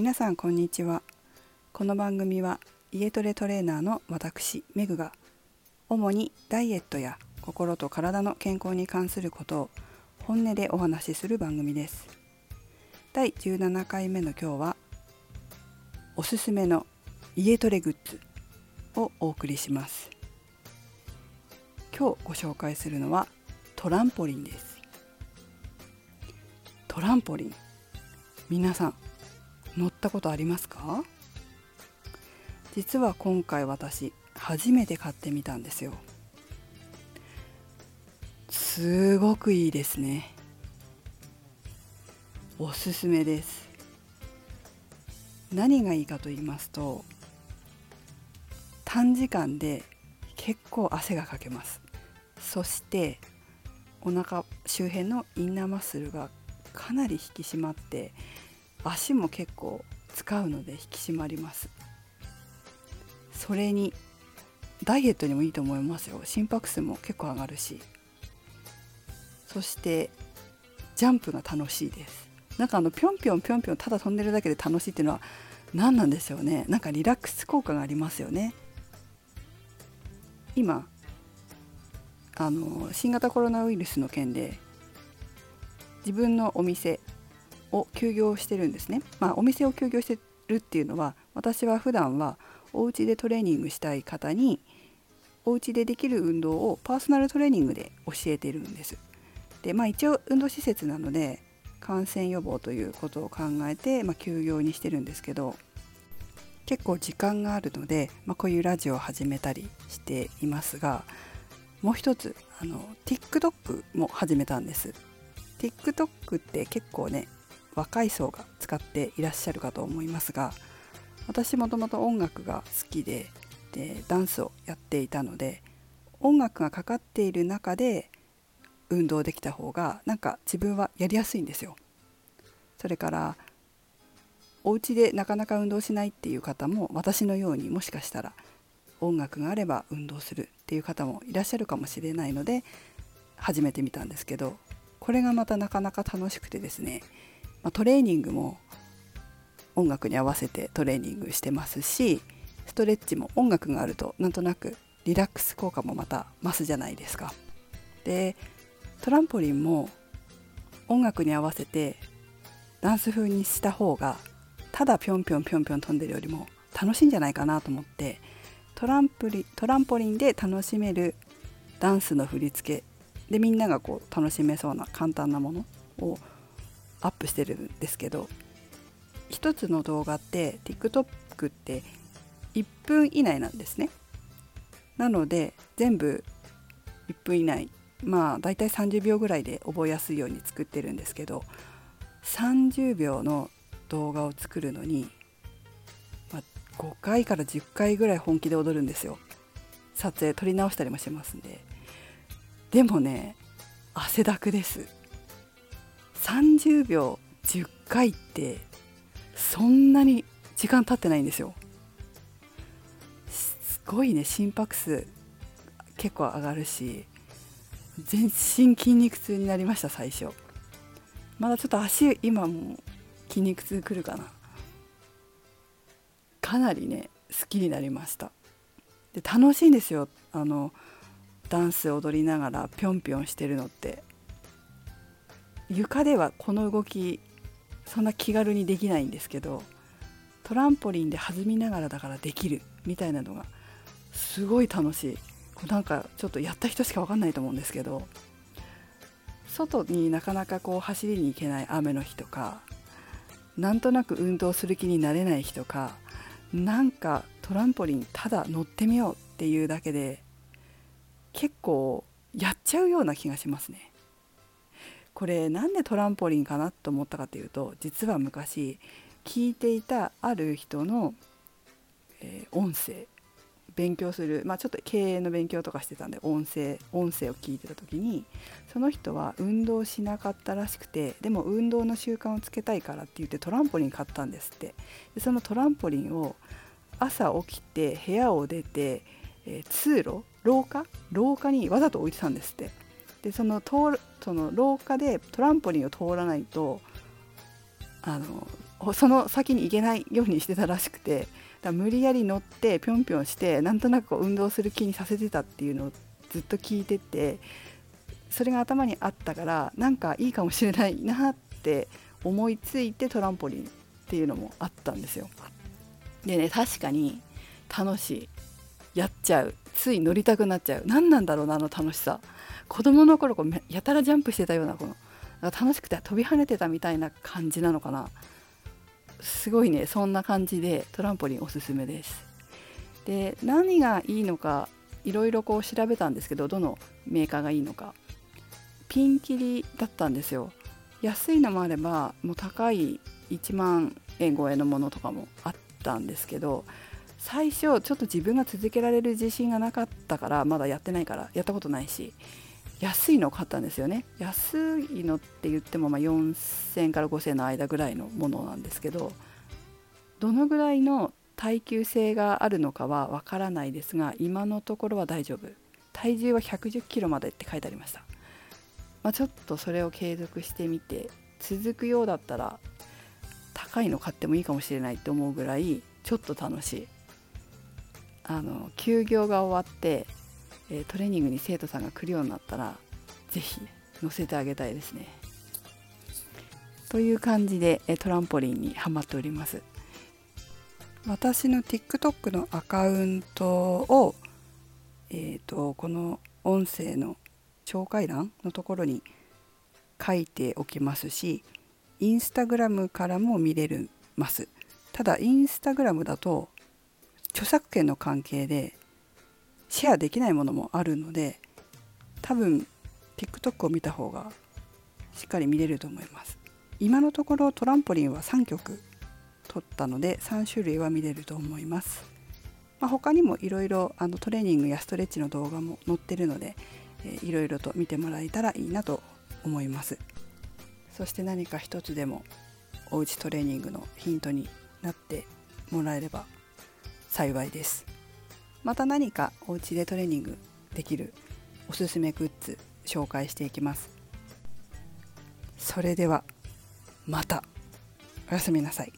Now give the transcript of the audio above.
皆さんこんにちは。この番組は家トレトレーナーの私メグが主にダイエットや心と体の健康に関することを本音でお話しする番組です。第17回目の今日はおすすめの家トレグッズをお送りします。今日ご紹介するのはトランポリンです。トランポリン。皆さん乗ったことありますか？実は今回私初めて買ってみたんですよ。すごくいいですね。おすすめです。何がいいかと言いますと短時間で結構汗がかけます。そしてお腹周辺のインナーマッスルがかなり引き締まって足も結構使うので引き締まります。それにダイエットにもいいと思いますよ。心拍数も結構上がるし。そしてジャンプが楽しいです。なんかあのぴょんぴょんぴょんぴょんただ飛んでるだけで楽しいっていうのは何なんでしょうね。なんかリラックス効果がありますよね。今あの新型コロナウイルスの件で自分のお店を休業してるんですね。まあ、お店を休業してるっていうのは私は普段はお家でトレーニングしたい方にお家でできる運動をパーソナルトレーニングで教えてるんです。でまあ一応運動施設なので感染予防ということを考えて、まあ、休業にしてるんですけど結構時間があるので、まあ、こういうラジオを始めたりしていますがもう一つあの TikTok も始めたんです TikTok って結構ね若い層が使っていらっしゃるかと思いますが私もともと音楽が好きででダンスをやっていたので音楽がかかっている中で運動できた方がなんか自分はやりやすいんですよ。それからお家でなかなか運動しないっていう方も私のようにもしかしたら音楽があれば運動するっていう方もいらっしゃるかもしれないので始めてみたんですけどこれがまたなかなか楽しくてですねまあ、トレーニングも音楽に合わせてトレーニングしてますしストレッチも音楽があるとなんとなくリラックス効果もまた増すじゃないですか。でトランポリンも音楽に合わせてダンス風にした方がただぴょんぴょんぴょんぴょん飛んでるよりも楽しいんじゃないかなと思ってトランプリトランポリンで楽しめるダンスの振り付けでみんながこう楽しめそうな簡単なものをアップしてるんですけど一つの動画って TikTok って1分以内なんですね。なので全部1分以内。まあだいたい30秒ぐらいで覚えやすいように作ってるんですけど30秒の動画を作るのに、まあ、5回から10回ぐらい本気で踊るんですよ。撮影撮り直したりもしますんで。でもね汗だくです。30秒10回ってそんなに時間経ってないんですよ。すごいね心拍数結構上がるし全身筋肉痛になりました最初。まだちょっと足今も筋肉痛くるかな。かなりね好きになりました。で楽しいんですよ。あのダンス踊りながらぴょんぴょんしてるのって。床ではこの動きそんな気軽にできないんですけどトランポリンで弾みながらだからできるみたいなのがすごい楽しいこなんかちょっとやった人しか分かんないと思うんですけど外になかなかこう走りに行けない雨の日とかなんとなく運動する気になれない日とかなんかトランポリンただ乗ってみようっていうだけで結構やっちゃうような気がしますね。これなんでトランポリンかなと思ったかというと実は昔聞いていたある人の、えー、音声勉強する、まあ、ちょっと経営の勉強とかしてたんで音声音声を聞いてた時にその人は運動しなかったらしくてでも運動の習慣をつけたいからって言ってトランポリン買ったんですって。でそのトランポリンを朝起きて部屋を出て、えー、通路廊下？廊下にわざと置いてたんですって。でその通その廊下でトランポリンを通らないとあのその先に行けないようにしてたらしくてだ無理やり乗ってぴょんぴょんしてなんとなく運動する気にさせてたっていうのをずっと聞いててそれが頭にあったからなんかいいかもしれないなって思いついてトランポリンっていうのもあったんですよ。でね確かに楽しい。やっちゃう。つい乗りたくなっちゃう。何なんだろうなあの楽しさ。子供の頃こうやたらジャンプしてたようなこの楽しくて飛び跳ねてたみたいな感じなのかな。すごいね。そんな感じでトランポリンおすすめです。で何がいいのかいろいろこう調べたんですけどどのメーカーがいいのか。ピンキリだったんですよ。安いのもあればもう高い1万円超えのものとかもあったんですけど最初ちょっと自分が続けられる自信がなかったからまだやってないからやったことないし。安いのを買ったんですよね。安いのって言ってもま4000から5000の間ぐらいのものなんですけどどのぐらいの耐久性があるのかはわからないですが今のところは大丈夫。体重は110キロまでって書いてありました、まあ、ちょっとそれを継続してみて続くようだったら高いの買ってもいいかもしれないって思うぐらいちょっと楽しい。あの休業が終わってえトレーニングに生徒さんが来るようになったら是非乗せてあげたいですね。という感じでトランポリンにハマっております。私の TikTok のアカウントを、えーと、この音声の紹介欄のところに書いておきますしインスタグラムからも見れるますただインスタグラムだと著作権の関係でシェアできないものもあるので多分 TikTok を見た方がしっかり見れると思います。今のところトランポリンは3曲撮ったので3種類は見れると思います、まあ、他にもいろいろトレーニングやストレッチの動画も載ってるのでいろいろと見てもらえたらいいなと思います。そして何か一つでもおうちトレーニングのヒントになってもらえれば幸いです。また何かお家でトレーニングできるおすすめグッズ紹介していきます。それではまた。おやすみなさい。